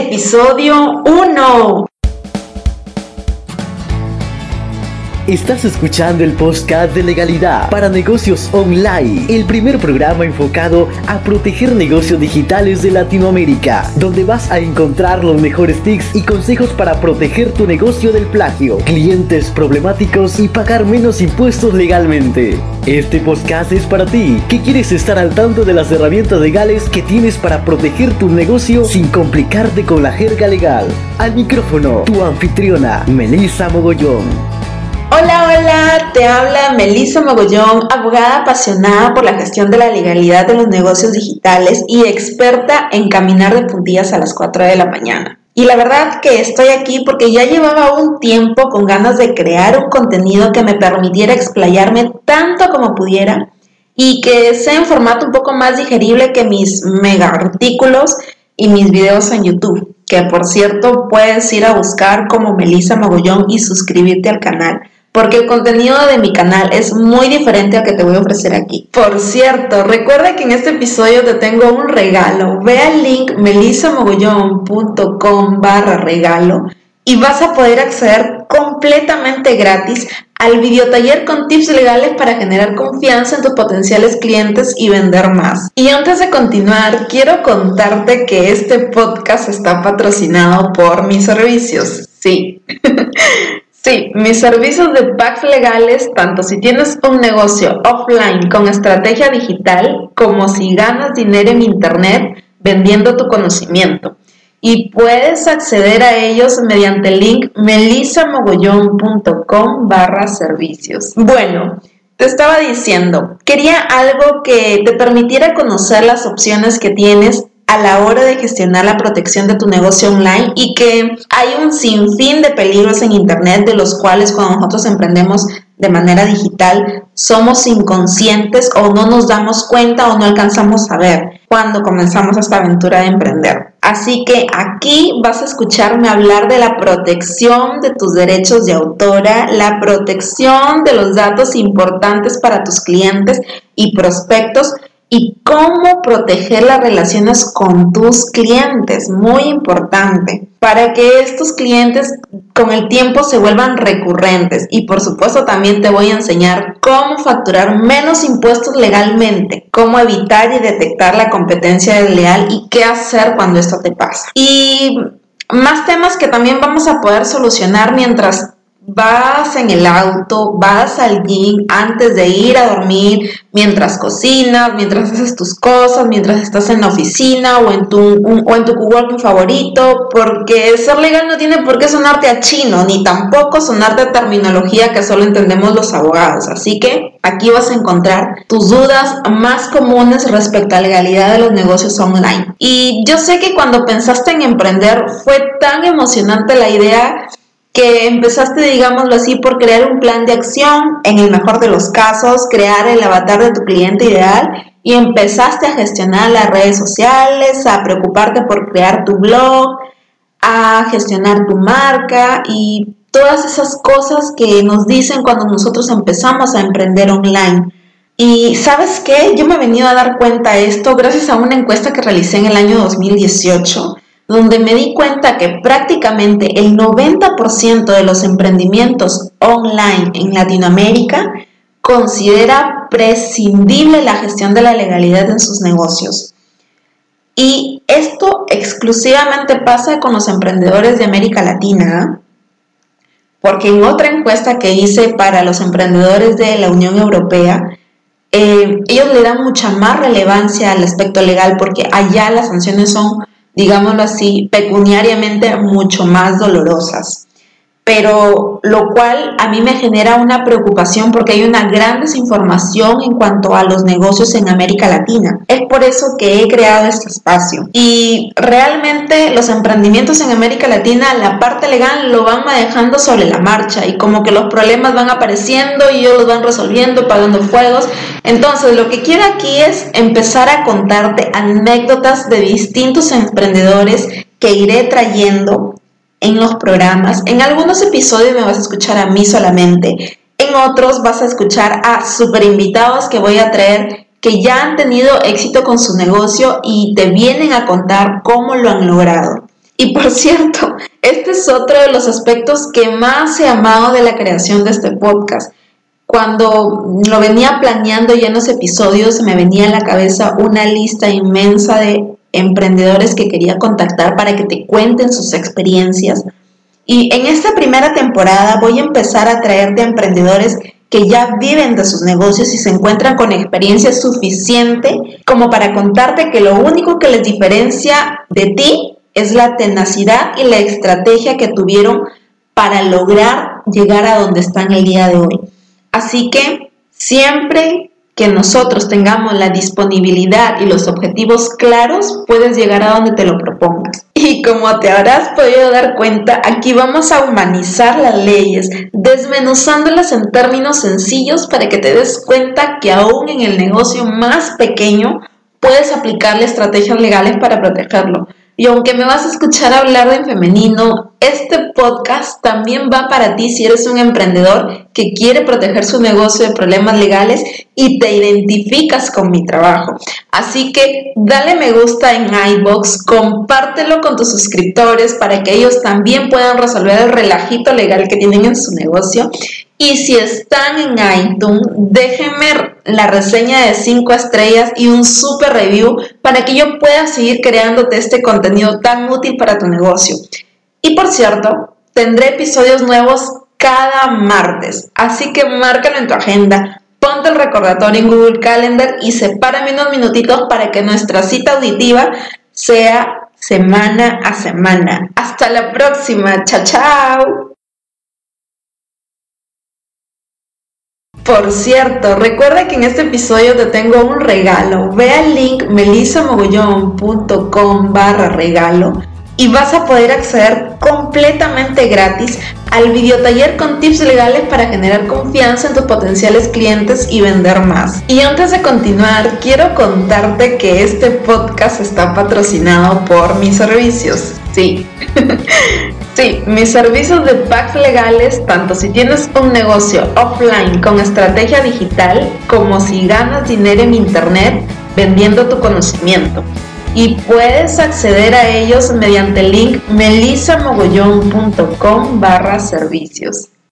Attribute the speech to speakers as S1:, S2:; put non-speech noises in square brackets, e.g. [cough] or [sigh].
S1: episodio 1.
S2: Estás escuchando el podcast de legalidad para negocios online, el primer programa enfocado a proteger negocios digitales de Latinoamérica, donde vas a encontrar los mejores tips y consejos para proteger tu negocio del plagio, clientes problemáticos y pagar menos impuestos legalmente. Este podcast es para ti, que quieres estar al tanto de las herramientas legales que tienes para proteger tu negocio sin complicarte con la jerga legal. Al micrófono, tu anfitriona, Melissa Mogollón.
S1: Hola, hola, te habla Melissa Mogollón, abogada apasionada por la gestión de la legalidad de los negocios digitales y experta en caminar de puntillas a las 4 de la mañana. Y la verdad que estoy aquí porque ya llevaba un tiempo con ganas de crear un contenido que me permitiera explayarme tanto como pudiera y que sea en formato un poco más digerible que mis mega artículos y mis videos en YouTube, que por cierto puedes ir a buscar como Melissa Mogollón y suscribirte al canal porque el contenido de mi canal es muy diferente al que te voy a ofrecer aquí. Por cierto, recuerda que en este episodio te tengo un regalo. Ve al link melisamogollón.com barra regalo y vas a poder acceder completamente gratis al videotaller con tips legales para generar confianza en tus potenciales clientes y vender más. Y antes de continuar, quiero contarte que este podcast está patrocinado por mis servicios. Sí. [laughs] Sí, mis servicios de packs legales, tanto si tienes un negocio offline con estrategia digital, como si ganas dinero en Internet vendiendo tu conocimiento. Y puedes acceder a ellos mediante el link melisamogollón.com barra servicios. Bueno, te estaba diciendo, quería algo que te permitiera conocer las opciones que tienes a la hora de gestionar la protección de tu negocio online y que hay un sinfín de peligros en Internet de los cuales cuando nosotros emprendemos de manera digital somos inconscientes o no nos damos cuenta o no alcanzamos a ver cuando comenzamos esta aventura de emprender. Así que aquí vas a escucharme hablar de la protección de tus derechos de autora, la protección de los datos importantes para tus clientes y prospectos y cómo proteger las relaciones con tus clientes, muy importante, para que estos clientes con el tiempo se vuelvan recurrentes. Y por supuesto también te voy a enseñar cómo facturar menos impuestos legalmente, cómo evitar y detectar la competencia desleal y qué hacer cuando esto te pasa. Y más temas que también vamos a poder solucionar mientras vas en el auto, vas al gym antes de ir a dormir, mientras cocinas, mientras haces tus cosas, mientras estás en la oficina o en tu, o en tu coworking favorito, porque ser legal no tiene por qué sonarte a chino, ni tampoco sonarte a terminología que solo entendemos los abogados. Así que aquí vas a encontrar tus dudas más comunes respecto a la legalidad de los negocios online. Y yo sé que cuando pensaste en emprender fue tan emocionante la idea que empezaste, digámoslo así, por crear un plan de acción, en el mejor de los casos, crear el avatar de tu cliente ideal y empezaste a gestionar las redes sociales, a preocuparte por crear tu blog, a gestionar tu marca y todas esas cosas que nos dicen cuando nosotros empezamos a emprender online. Y sabes qué, yo me he venido a dar cuenta de esto gracias a una encuesta que realicé en el año 2018 donde me di cuenta que prácticamente el 90% de los emprendimientos online en Latinoamérica considera prescindible la gestión de la legalidad en sus negocios. Y esto exclusivamente pasa con los emprendedores de América Latina, porque en otra encuesta que hice para los emprendedores de la Unión Europea, eh, ellos le dan mucha más relevancia al aspecto legal porque allá las sanciones son digámoslo así, pecuniariamente mucho más dolorosas pero lo cual a mí me genera una preocupación porque hay una gran desinformación en cuanto a los negocios en América Latina. Es por eso que he creado este espacio. Y realmente los emprendimientos en América Latina, la parte legal lo van manejando sobre la marcha y como que los problemas van apareciendo y ellos los van resolviendo, pagando fuegos. Entonces, lo que quiero aquí es empezar a contarte anécdotas de distintos emprendedores que iré trayendo en los programas. En algunos episodios me vas a escuchar a mí solamente. En otros vas a escuchar a super invitados que voy a traer que ya han tenido éxito con su negocio y te vienen a contar cómo lo han logrado. Y por [laughs] cierto, este es otro de los aspectos que más he amado de la creación de este podcast. Cuando lo venía planeando ya en los episodios, me venía a la cabeza una lista inmensa de emprendedores que quería contactar para que te cuenten sus experiencias. Y en esta primera temporada voy a empezar a traerte a emprendedores que ya viven de sus negocios y se encuentran con experiencia suficiente como para contarte que lo único que les diferencia de ti es la tenacidad y la estrategia que tuvieron para lograr llegar a donde están el día de hoy. Así que siempre que nosotros tengamos la disponibilidad y los objetivos claros, puedes llegar a donde te lo propongas. Y como te habrás podido dar cuenta, aquí vamos a humanizar las leyes, desmenuzándolas en términos sencillos para que te des cuenta que aún en el negocio más pequeño puedes aplicarle estrategias legales para protegerlo. Y aunque me vas a escuchar hablar de femenino, este podcast también va para ti si eres un emprendedor que quiere proteger su negocio de problemas legales y te identificas con mi trabajo. Así que dale me gusta en iBox, compártelo con tus suscriptores para que ellos también puedan resolver el relajito legal que tienen en su negocio. Y si están en iTunes, déjenme la reseña de 5 estrellas y un super review para que yo pueda seguir creándote este contenido tan útil para tu negocio. Y por cierto, tendré episodios nuevos cada martes, así que márcalo en tu agenda, ponte el recordatorio en Google Calendar y sepárame unos minutitos para que nuestra cita auditiva sea semana a semana. Hasta la próxima, chao chao. Por cierto, recuerda que en este episodio te tengo un regalo. Ve al link melisamogollón.com barra regalo y vas a poder acceder completamente gratis al videotaller con tips legales para generar confianza en tus potenciales clientes y vender más. Y antes de continuar, quiero contarte que este podcast está patrocinado por mis servicios. Sí. [laughs] sí, mis servicios de packs legales, tanto si tienes un negocio offline con estrategia digital, como si ganas dinero en internet vendiendo tu conocimiento y puedes acceder a ellos mediante el link melisamogollón.com barra servicios.